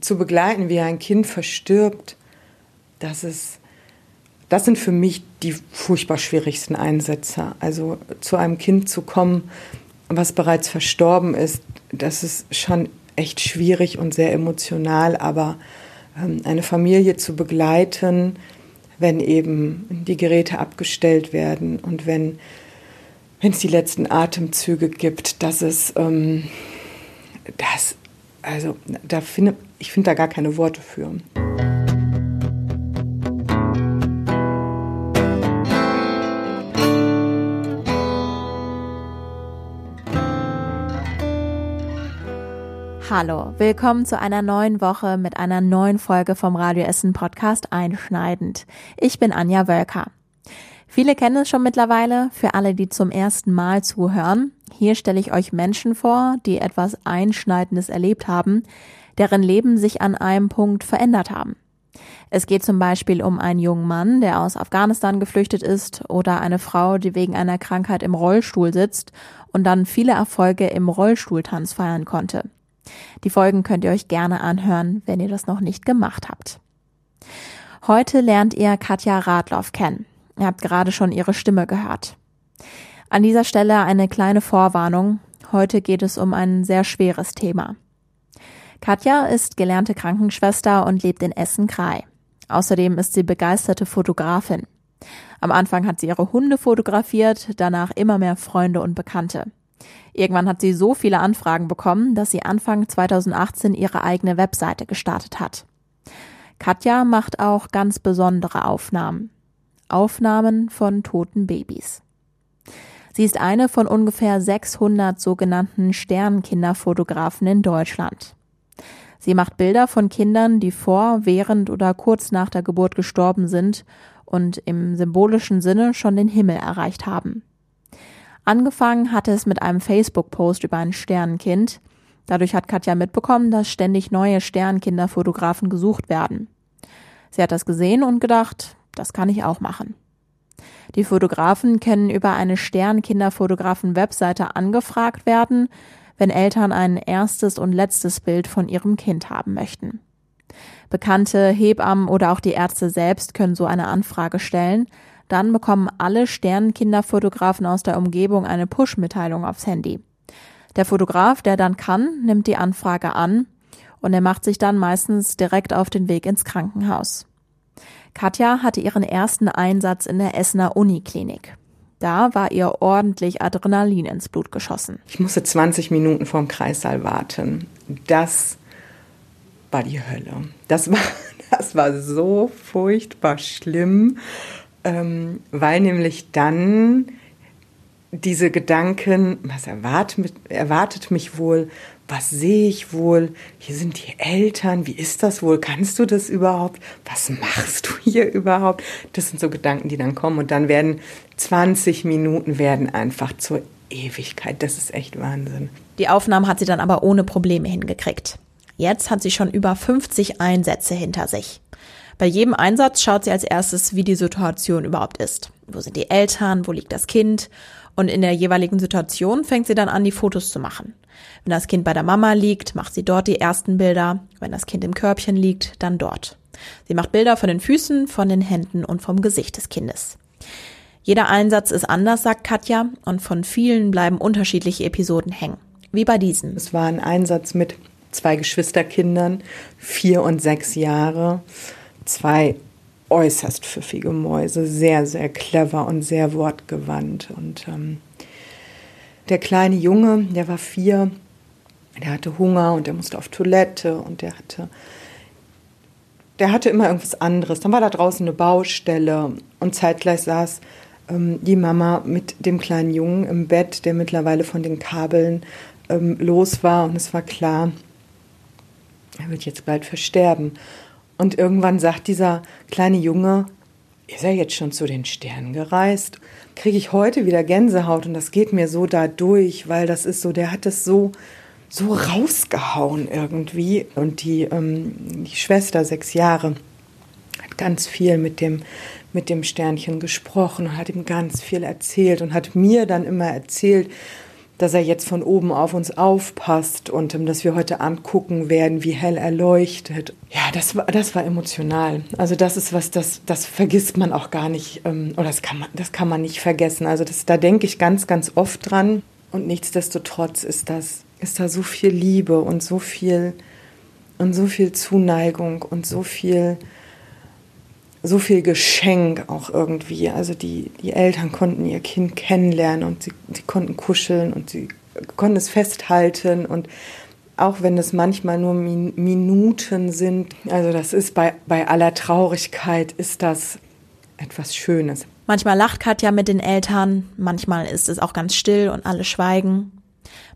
zu begleiten, wie ein Kind verstirbt, das ist, das sind für mich die furchtbar schwierigsten Einsätze. Also zu einem Kind zu kommen, was bereits verstorben ist, das ist schon echt schwierig und sehr emotional, aber ähm, eine Familie zu begleiten, wenn eben die Geräte abgestellt werden und wenn wenn es die letzten Atemzüge gibt, dass es ähm, das also da finde ich finde da gar keine Worte für. Hallo, willkommen zu einer neuen Woche mit einer neuen Folge vom Radio Essen Podcast Einschneidend. Ich bin Anja Wölker. Viele kennen es schon mittlerweile, für alle, die zum ersten Mal zuhören. Hier stelle ich euch Menschen vor, die etwas Einschneidendes erlebt haben, deren Leben sich an einem Punkt verändert haben. Es geht zum Beispiel um einen jungen Mann, der aus Afghanistan geflüchtet ist, oder eine Frau, die wegen einer Krankheit im Rollstuhl sitzt und dann viele Erfolge im Rollstuhltanz feiern konnte. Die Folgen könnt ihr euch gerne anhören, wenn ihr das noch nicht gemacht habt. Heute lernt ihr Katja Radloff kennen. Ihr habt gerade schon ihre Stimme gehört. An dieser Stelle eine kleine Vorwarnung. Heute geht es um ein sehr schweres Thema. Katja ist gelernte Krankenschwester und lebt in Essen-Krei. Außerdem ist sie begeisterte Fotografin. Am Anfang hat sie ihre Hunde fotografiert, danach immer mehr Freunde und Bekannte. Irgendwann hat sie so viele Anfragen bekommen, dass sie Anfang 2018 ihre eigene Webseite gestartet hat. Katja macht auch ganz besondere Aufnahmen. Aufnahmen von toten Babys. Sie ist eine von ungefähr 600 sogenannten Sternkinderfotografen in Deutschland. Sie macht Bilder von Kindern, die vor, während oder kurz nach der Geburt gestorben sind und im symbolischen Sinne schon den Himmel erreicht haben. Angefangen hatte es mit einem Facebook-Post über ein Sternenkind. Dadurch hat Katja mitbekommen, dass ständig neue Sternkinderfotografen gesucht werden. Sie hat das gesehen und gedacht, das kann ich auch machen. Die Fotografen können über eine Sternkinderfotografen-Webseite angefragt werden, wenn Eltern ein erstes und letztes Bild von ihrem Kind haben möchten. Bekannte Hebammen oder auch die Ärzte selbst können so eine Anfrage stellen, dann bekommen alle Sternenkinderfotografen aus der Umgebung eine Push-Mitteilung aufs Handy. Der Fotograf, der dann kann, nimmt die Anfrage an und er macht sich dann meistens direkt auf den Weg ins Krankenhaus. Katja hatte ihren ersten Einsatz in der Essener Uniklinik. Da war ihr ordentlich Adrenalin ins Blut geschossen. Ich musste 20 Minuten vorm Kreissaal warten. Das war die Hölle. Das war, das war so furchtbar schlimm ähm, weil nämlich dann diese Gedanken, was erwartet, erwartet mich wohl, was sehe ich wohl, hier sind die Eltern, wie ist das wohl, kannst du das überhaupt, was machst du hier überhaupt? Das sind so Gedanken, die dann kommen und dann werden 20 Minuten werden einfach zur Ewigkeit. Das ist echt Wahnsinn. Die Aufnahmen hat sie dann aber ohne Probleme hingekriegt. Jetzt hat sie schon über 50 Einsätze hinter sich. Bei jedem Einsatz schaut sie als erstes, wie die Situation überhaupt ist. Wo sind die Eltern? Wo liegt das Kind? Und in der jeweiligen Situation fängt sie dann an, die Fotos zu machen. Wenn das Kind bei der Mama liegt, macht sie dort die ersten Bilder. Wenn das Kind im Körbchen liegt, dann dort. Sie macht Bilder von den Füßen, von den Händen und vom Gesicht des Kindes. Jeder Einsatz ist anders, sagt Katja, und von vielen bleiben unterschiedliche Episoden hängen. Wie bei diesem. Es war ein Einsatz mit zwei Geschwisterkindern, vier und sechs Jahre zwei äußerst pfiffige Mäuse, sehr, sehr clever und sehr wortgewandt. Und ähm, der kleine Junge, der war vier, der hatte Hunger und der musste auf Toilette und der hatte, der hatte immer irgendwas anderes. Dann war da draußen eine Baustelle und zeitgleich saß ähm, die Mama mit dem kleinen Jungen im Bett, der mittlerweile von den Kabeln ähm, los war und es war klar, er wird jetzt bald versterben. Und irgendwann sagt dieser kleine Junge, ist er jetzt schon zu den Sternen gereist? Kriege ich heute wieder Gänsehaut und das geht mir so da durch, weil das ist so, der hat es so, so rausgehauen irgendwie. Und die, ähm, die Schwester, sechs Jahre, hat ganz viel mit dem, mit dem Sternchen gesprochen und hat ihm ganz viel erzählt und hat mir dann immer erzählt, dass er jetzt von oben auf uns aufpasst und ähm, dass wir heute angucken werden, wie hell er leuchtet. Ja, das war, das war emotional. Also das ist was, das, das vergisst man auch gar nicht ähm, oder das kann man, das kann man nicht vergessen. Also das, da denke ich ganz, ganz oft dran und nichtsdestotrotz ist das, ist da so viel Liebe und so viel und so viel Zuneigung und so viel so viel Geschenk auch irgendwie. Also die, die Eltern konnten ihr Kind kennenlernen und sie, sie konnten kuscheln und sie konnten es festhalten und auch wenn es manchmal nur Min Minuten sind, also das ist bei, bei aller Traurigkeit, ist das etwas Schönes. Manchmal lacht Katja mit den Eltern, manchmal ist es auch ganz still und alle schweigen.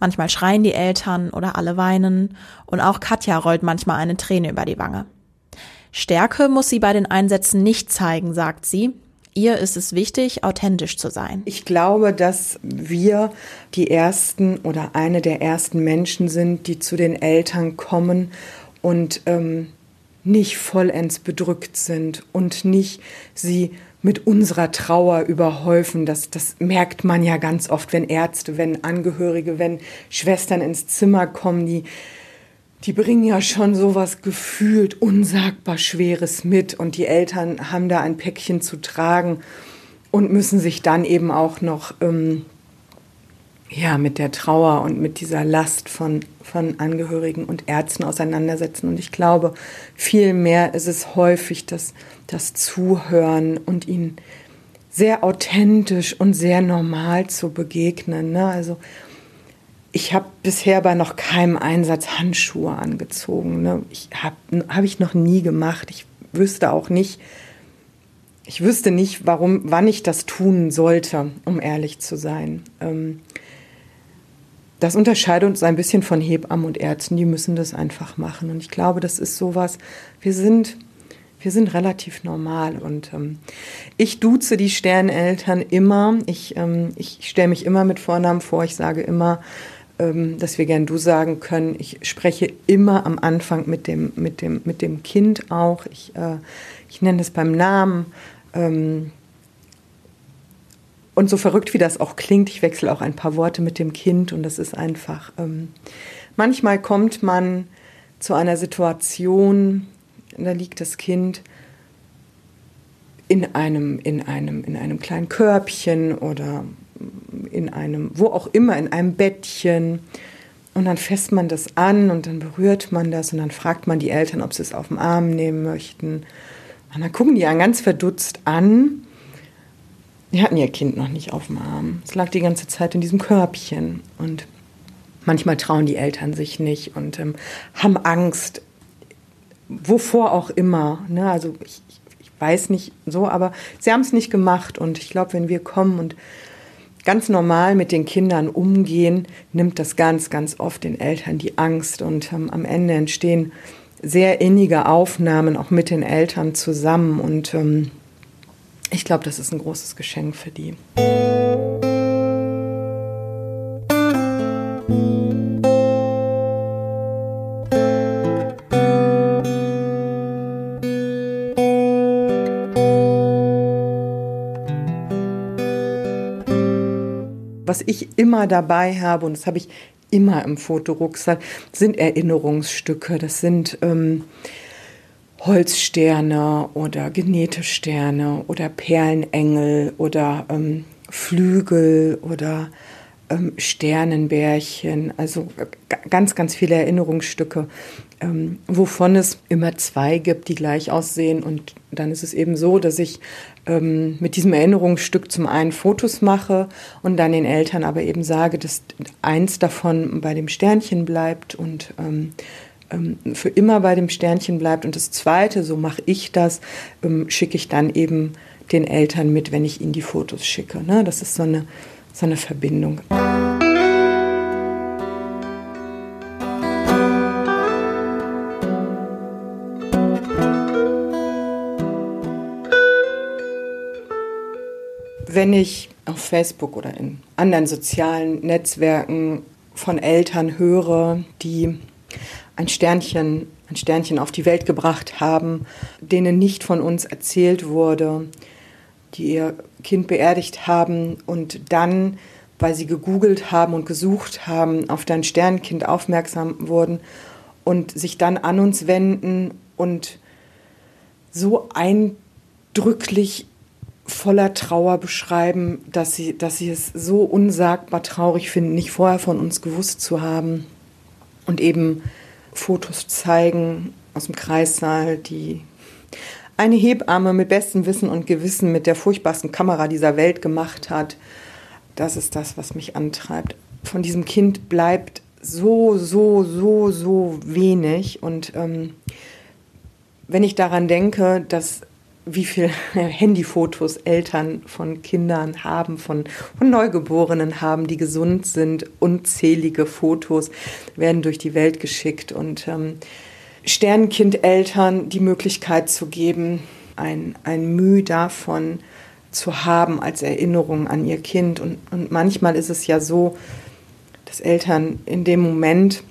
Manchmal schreien die Eltern oder alle weinen und auch Katja rollt manchmal eine Träne über die Wange. Stärke muss sie bei den Einsätzen nicht zeigen, sagt sie. Ihr ist es wichtig, authentisch zu sein. Ich glaube, dass wir die ersten oder eine der ersten Menschen sind, die zu den Eltern kommen und ähm, nicht vollends bedrückt sind und nicht sie mit unserer Trauer überhäufen. Das, das merkt man ja ganz oft, wenn Ärzte, wenn Angehörige, wenn Schwestern ins Zimmer kommen, die die bringen ja schon sowas gefühlt unsagbar Schweres mit und die Eltern haben da ein Päckchen zu tragen und müssen sich dann eben auch noch ähm, ja, mit der Trauer und mit dieser Last von, von Angehörigen und Ärzten auseinandersetzen. Und ich glaube, vielmehr ist es häufig das, das Zuhören und ihnen sehr authentisch und sehr normal zu begegnen. Ne? Also ich habe bisher bei noch keinem Einsatz Handschuhe angezogen. Ne? Ich habe hab ich noch nie gemacht. Ich wüsste auch nicht, ich wüsste nicht, warum, wann ich das tun sollte, um ehrlich zu sein. Ähm, das unterscheidet uns ein bisschen von Hebammen und Ärzten, die müssen das einfach machen. Und ich glaube, das ist sowas, wir sind, wir sind relativ normal. Und ähm, ich duze die Sterneltern immer. Ich, ähm, ich stelle mich immer mit Vornamen vor. Ich sage immer, dass wir gern du sagen können. Ich spreche immer am Anfang mit dem, mit dem, mit dem Kind auch. Ich, äh, ich nenne es beim Namen. Ähm, und so verrückt wie das auch klingt, ich wechsle auch ein paar Worte mit dem Kind und das ist einfach. Ähm, manchmal kommt man zu einer Situation, da liegt das Kind in einem, in einem, in einem kleinen Körbchen oder in einem, wo auch immer, in einem Bettchen. Und dann fässt man das an und dann berührt man das und dann fragt man die Eltern, ob sie es auf den Arm nehmen möchten. Und dann gucken die einen ganz verdutzt an. Die hatten ihr Kind noch nicht auf dem Arm. Es lag die ganze Zeit in diesem Körbchen. Und manchmal trauen die Eltern sich nicht und ähm, haben Angst, wovor auch immer. Ne? Also ich, ich weiß nicht so, aber sie haben es nicht gemacht. Und ich glaube, wenn wir kommen und ganz normal mit den Kindern umgehen, nimmt das ganz, ganz oft den Eltern die Angst und ähm, am Ende entstehen sehr innige Aufnahmen auch mit den Eltern zusammen und ähm, ich glaube, das ist ein großes Geschenk für die. Was ich immer dabei habe, und das habe ich immer im Fotorucksack, sind Erinnerungsstücke. Das sind ähm, Holzsterne oder genähte Sterne oder Perlenengel oder ähm, Flügel oder ähm, Sternenbärchen. Also ganz, ganz viele Erinnerungsstücke, ähm, wovon es immer zwei gibt, die gleich aussehen. Und dann ist es eben so, dass ich ähm, mit diesem Erinnerungsstück zum einen Fotos mache und dann den Eltern aber eben sage, dass eins davon bei dem Sternchen bleibt und ähm, ähm für immer bei dem Sternchen bleibt. Und das zweite, so mache ich das, ähm, schicke ich dann eben den Eltern mit, wenn ich ihnen die Fotos schicke. Ne? Das ist so eine, so eine Verbindung. wenn ich auf Facebook oder in anderen sozialen Netzwerken von Eltern höre, die ein Sternchen, ein Sternchen auf die Welt gebracht haben, denen nicht von uns erzählt wurde, die ihr Kind beerdigt haben und dann weil sie gegoogelt haben und gesucht haben, auf dein Sternkind aufmerksam wurden und sich dann an uns wenden und so eindrücklich voller Trauer beschreiben, dass sie, dass sie es so unsagbar traurig finden, nicht vorher von uns gewusst zu haben und eben Fotos zeigen aus dem Kreissaal, die eine Hebamme mit bestem Wissen und Gewissen mit der furchtbarsten Kamera dieser Welt gemacht hat. Das ist das, was mich antreibt. Von diesem Kind bleibt so, so, so, so wenig. Und ähm, wenn ich daran denke, dass wie viele Handyfotos Eltern von Kindern haben, von, von, Neugeborenen haben, die gesund sind. Unzählige Fotos werden durch die Welt geschickt und ähm, Sternenkindeltern die Möglichkeit zu geben, ein, ein Mühe davon zu haben als Erinnerung an ihr Kind. Und, und manchmal ist es ja so, dass Eltern in dem Moment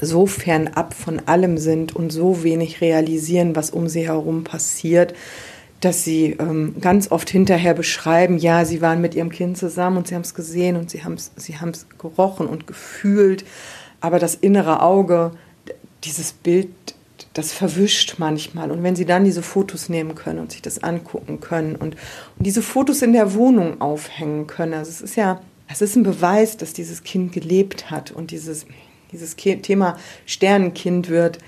so fernab von allem sind und so wenig realisieren, was um sie herum passiert, dass sie ähm, ganz oft hinterher beschreiben, ja, sie waren mit ihrem Kind zusammen und sie haben es gesehen und sie haben es sie gerochen und gefühlt, aber das innere Auge, dieses Bild das verwischt manchmal. Und wenn sie dann diese Fotos nehmen können und sich das angucken können und, und diese Fotos in der Wohnung aufhängen können, also es ist ja, es ist ein Beweis, dass dieses Kind gelebt hat und dieses, dieses Thema Sternenkind wird,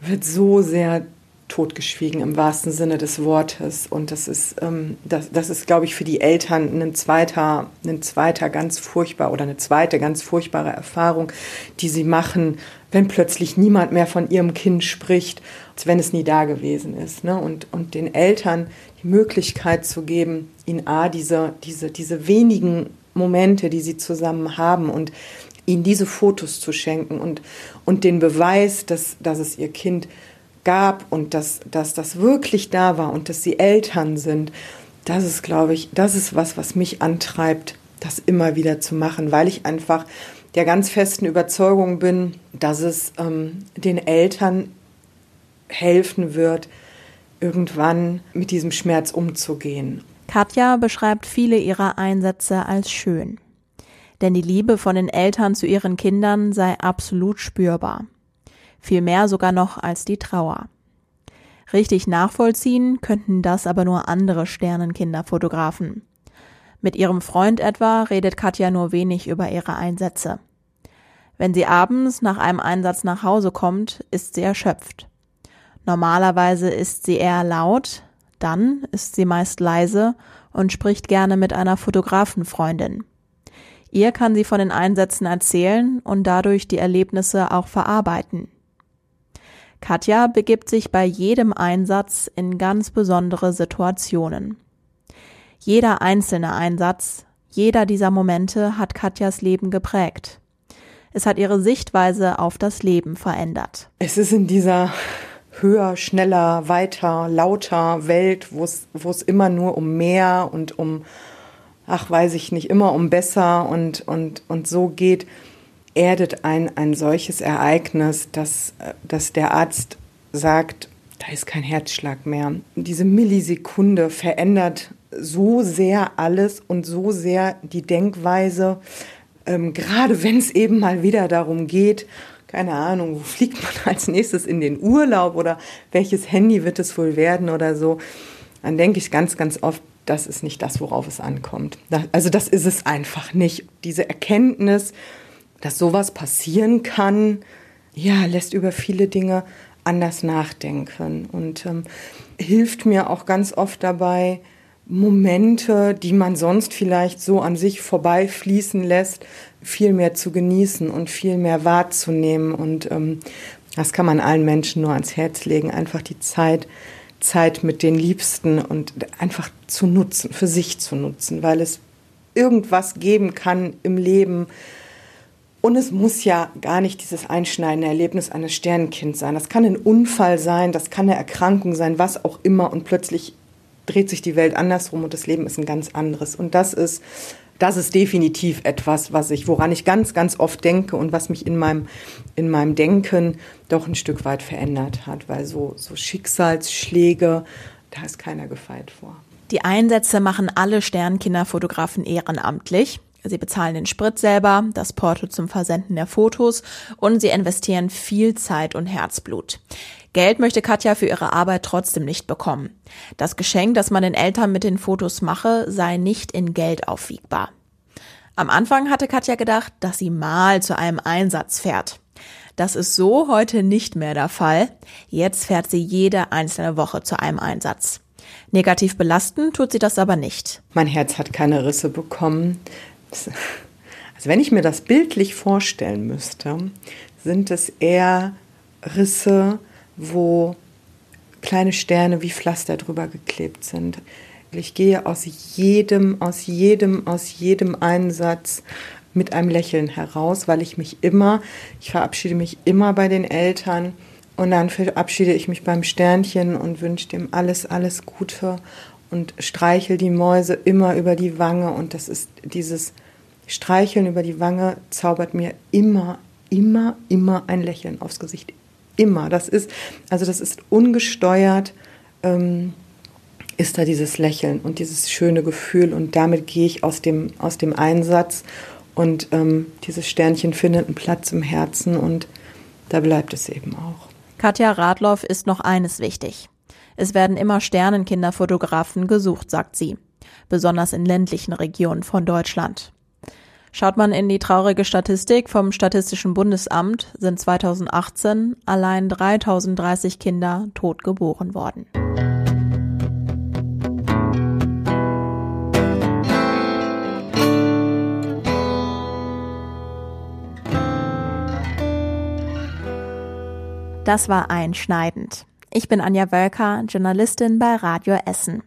wird so sehr totgeschwiegen im wahrsten Sinne des Wortes. Und das ist, ähm, das, das ist, glaube ich, für die Eltern ein zweiter, ein zweiter ganz furchtbar oder eine zweite ganz furchtbare Erfahrung, die sie machen, wenn plötzlich niemand mehr von ihrem Kind spricht, als wenn es nie da gewesen ist. Ne? Und, und den Eltern die Möglichkeit zu geben, ihnen A, diese, diese, diese wenigen Momente, die sie zusammen haben und ihnen diese Fotos zu schenken und, und den Beweis, dass, dass es ihr Kind gab und dass, dass das wirklich da war und dass sie Eltern sind, das ist, glaube ich, das ist was, was mich antreibt, das immer wieder zu machen, weil ich einfach der ganz festen Überzeugung bin, dass es ähm, den Eltern helfen wird, irgendwann mit diesem Schmerz umzugehen. Katja beschreibt viele ihrer Einsätze als schön. Denn die Liebe von den Eltern zu ihren Kindern sei absolut spürbar viel mehr sogar noch als die Trauer. Richtig nachvollziehen könnten das aber nur andere Sternenkinderfotografen. Mit ihrem Freund etwa redet Katja nur wenig über ihre Einsätze. Wenn sie abends nach einem Einsatz nach Hause kommt, ist sie erschöpft. Normalerweise ist sie eher laut, dann ist sie meist leise und spricht gerne mit einer Fotografenfreundin. Ihr kann sie von den Einsätzen erzählen und dadurch die Erlebnisse auch verarbeiten. Katja begibt sich bei jedem Einsatz in ganz besondere Situationen. Jeder einzelne Einsatz, jeder dieser Momente hat Katjas Leben geprägt. Es hat ihre Sichtweise auf das Leben verändert. Es ist in dieser höher, schneller, weiter, lauter Welt, wo es, immer nur um mehr und um, ach weiß ich nicht, immer um besser und, und, und so geht, erdet ein, ein solches Ereignis, dass, dass der Arzt sagt, da ist kein Herzschlag mehr. Diese Millisekunde verändert so sehr alles und so sehr die Denkweise, ähm, gerade wenn es eben mal wieder darum geht, keine Ahnung, wo fliegt man als nächstes in den Urlaub oder welches Handy wird es wohl werden oder so, dann denke ich ganz, ganz oft, das ist nicht das, worauf es ankommt. Also das ist es einfach nicht. Diese Erkenntnis, dass sowas passieren kann, ja, lässt über viele Dinge anders nachdenken und ähm, hilft mir auch ganz oft dabei, Momente, die man sonst vielleicht so an sich vorbeifließen lässt, viel mehr zu genießen und viel mehr wahrzunehmen. Und ähm, das kann man allen Menschen nur ans Herz legen, einfach die Zeit, Zeit mit den Liebsten und einfach zu nutzen, für sich zu nutzen, weil es irgendwas geben kann im Leben, und es muss ja gar nicht dieses einschneidende Erlebnis eines Sternenkinds sein. Das kann ein Unfall sein, das kann eine Erkrankung sein, was auch immer. Und plötzlich dreht sich die Welt andersrum und das Leben ist ein ganz anderes. Und das ist, das ist definitiv etwas, was ich, woran ich ganz, ganz oft denke und was mich in meinem, in meinem Denken doch ein Stück weit verändert hat. Weil so, so Schicksalsschläge, da ist keiner gefeit vor. Die Einsätze machen alle Sternkinderfotografen ehrenamtlich. Sie bezahlen den Sprit selber, das Porto zum Versenden der Fotos und sie investieren viel Zeit und Herzblut. Geld möchte Katja für ihre Arbeit trotzdem nicht bekommen. Das Geschenk, das man den Eltern mit den Fotos mache, sei nicht in Geld aufwiegbar. Am Anfang hatte Katja gedacht, dass sie mal zu einem Einsatz fährt. Das ist so heute nicht mehr der Fall. Jetzt fährt sie jede einzelne Woche zu einem Einsatz. Negativ belasten tut sie das aber nicht. Mein Herz hat keine Risse bekommen. Also wenn ich mir das bildlich vorstellen müsste, sind es eher Risse, wo kleine Sterne wie Pflaster drüber geklebt sind. Ich gehe aus jedem, aus jedem, aus jedem Einsatz mit einem Lächeln heraus, weil ich mich immer, ich verabschiede mich immer bei den Eltern und dann verabschiede ich mich beim Sternchen und wünsche dem alles, alles Gute und streichel die Mäuse immer über die Wange und das ist dieses Streicheln über die Wange zaubert mir immer, immer, immer ein Lächeln aufs Gesicht. Immer. Das ist, also das ist ungesteuert, ähm, ist da dieses Lächeln und dieses schöne Gefühl und damit gehe ich aus dem, aus dem Einsatz und ähm, dieses Sternchen findet einen Platz im Herzen und da bleibt es eben auch. Katja Radloff ist noch eines wichtig. Es werden immer Sternenkinderfotografen gesucht, sagt sie. Besonders in ländlichen Regionen von Deutschland. Schaut man in die traurige Statistik vom Statistischen Bundesamt, sind 2018 allein 3030 Kinder tot geboren worden. Das war einschneidend. Ich bin Anja Wölker, Journalistin bei Radio Essen.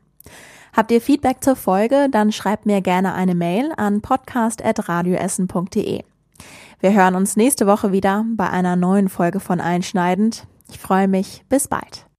Habt ihr Feedback zur Folge, dann schreibt mir gerne eine Mail an podcast.radioessen.de. Wir hören uns nächste Woche wieder bei einer neuen Folge von Einschneidend. Ich freue mich. Bis bald.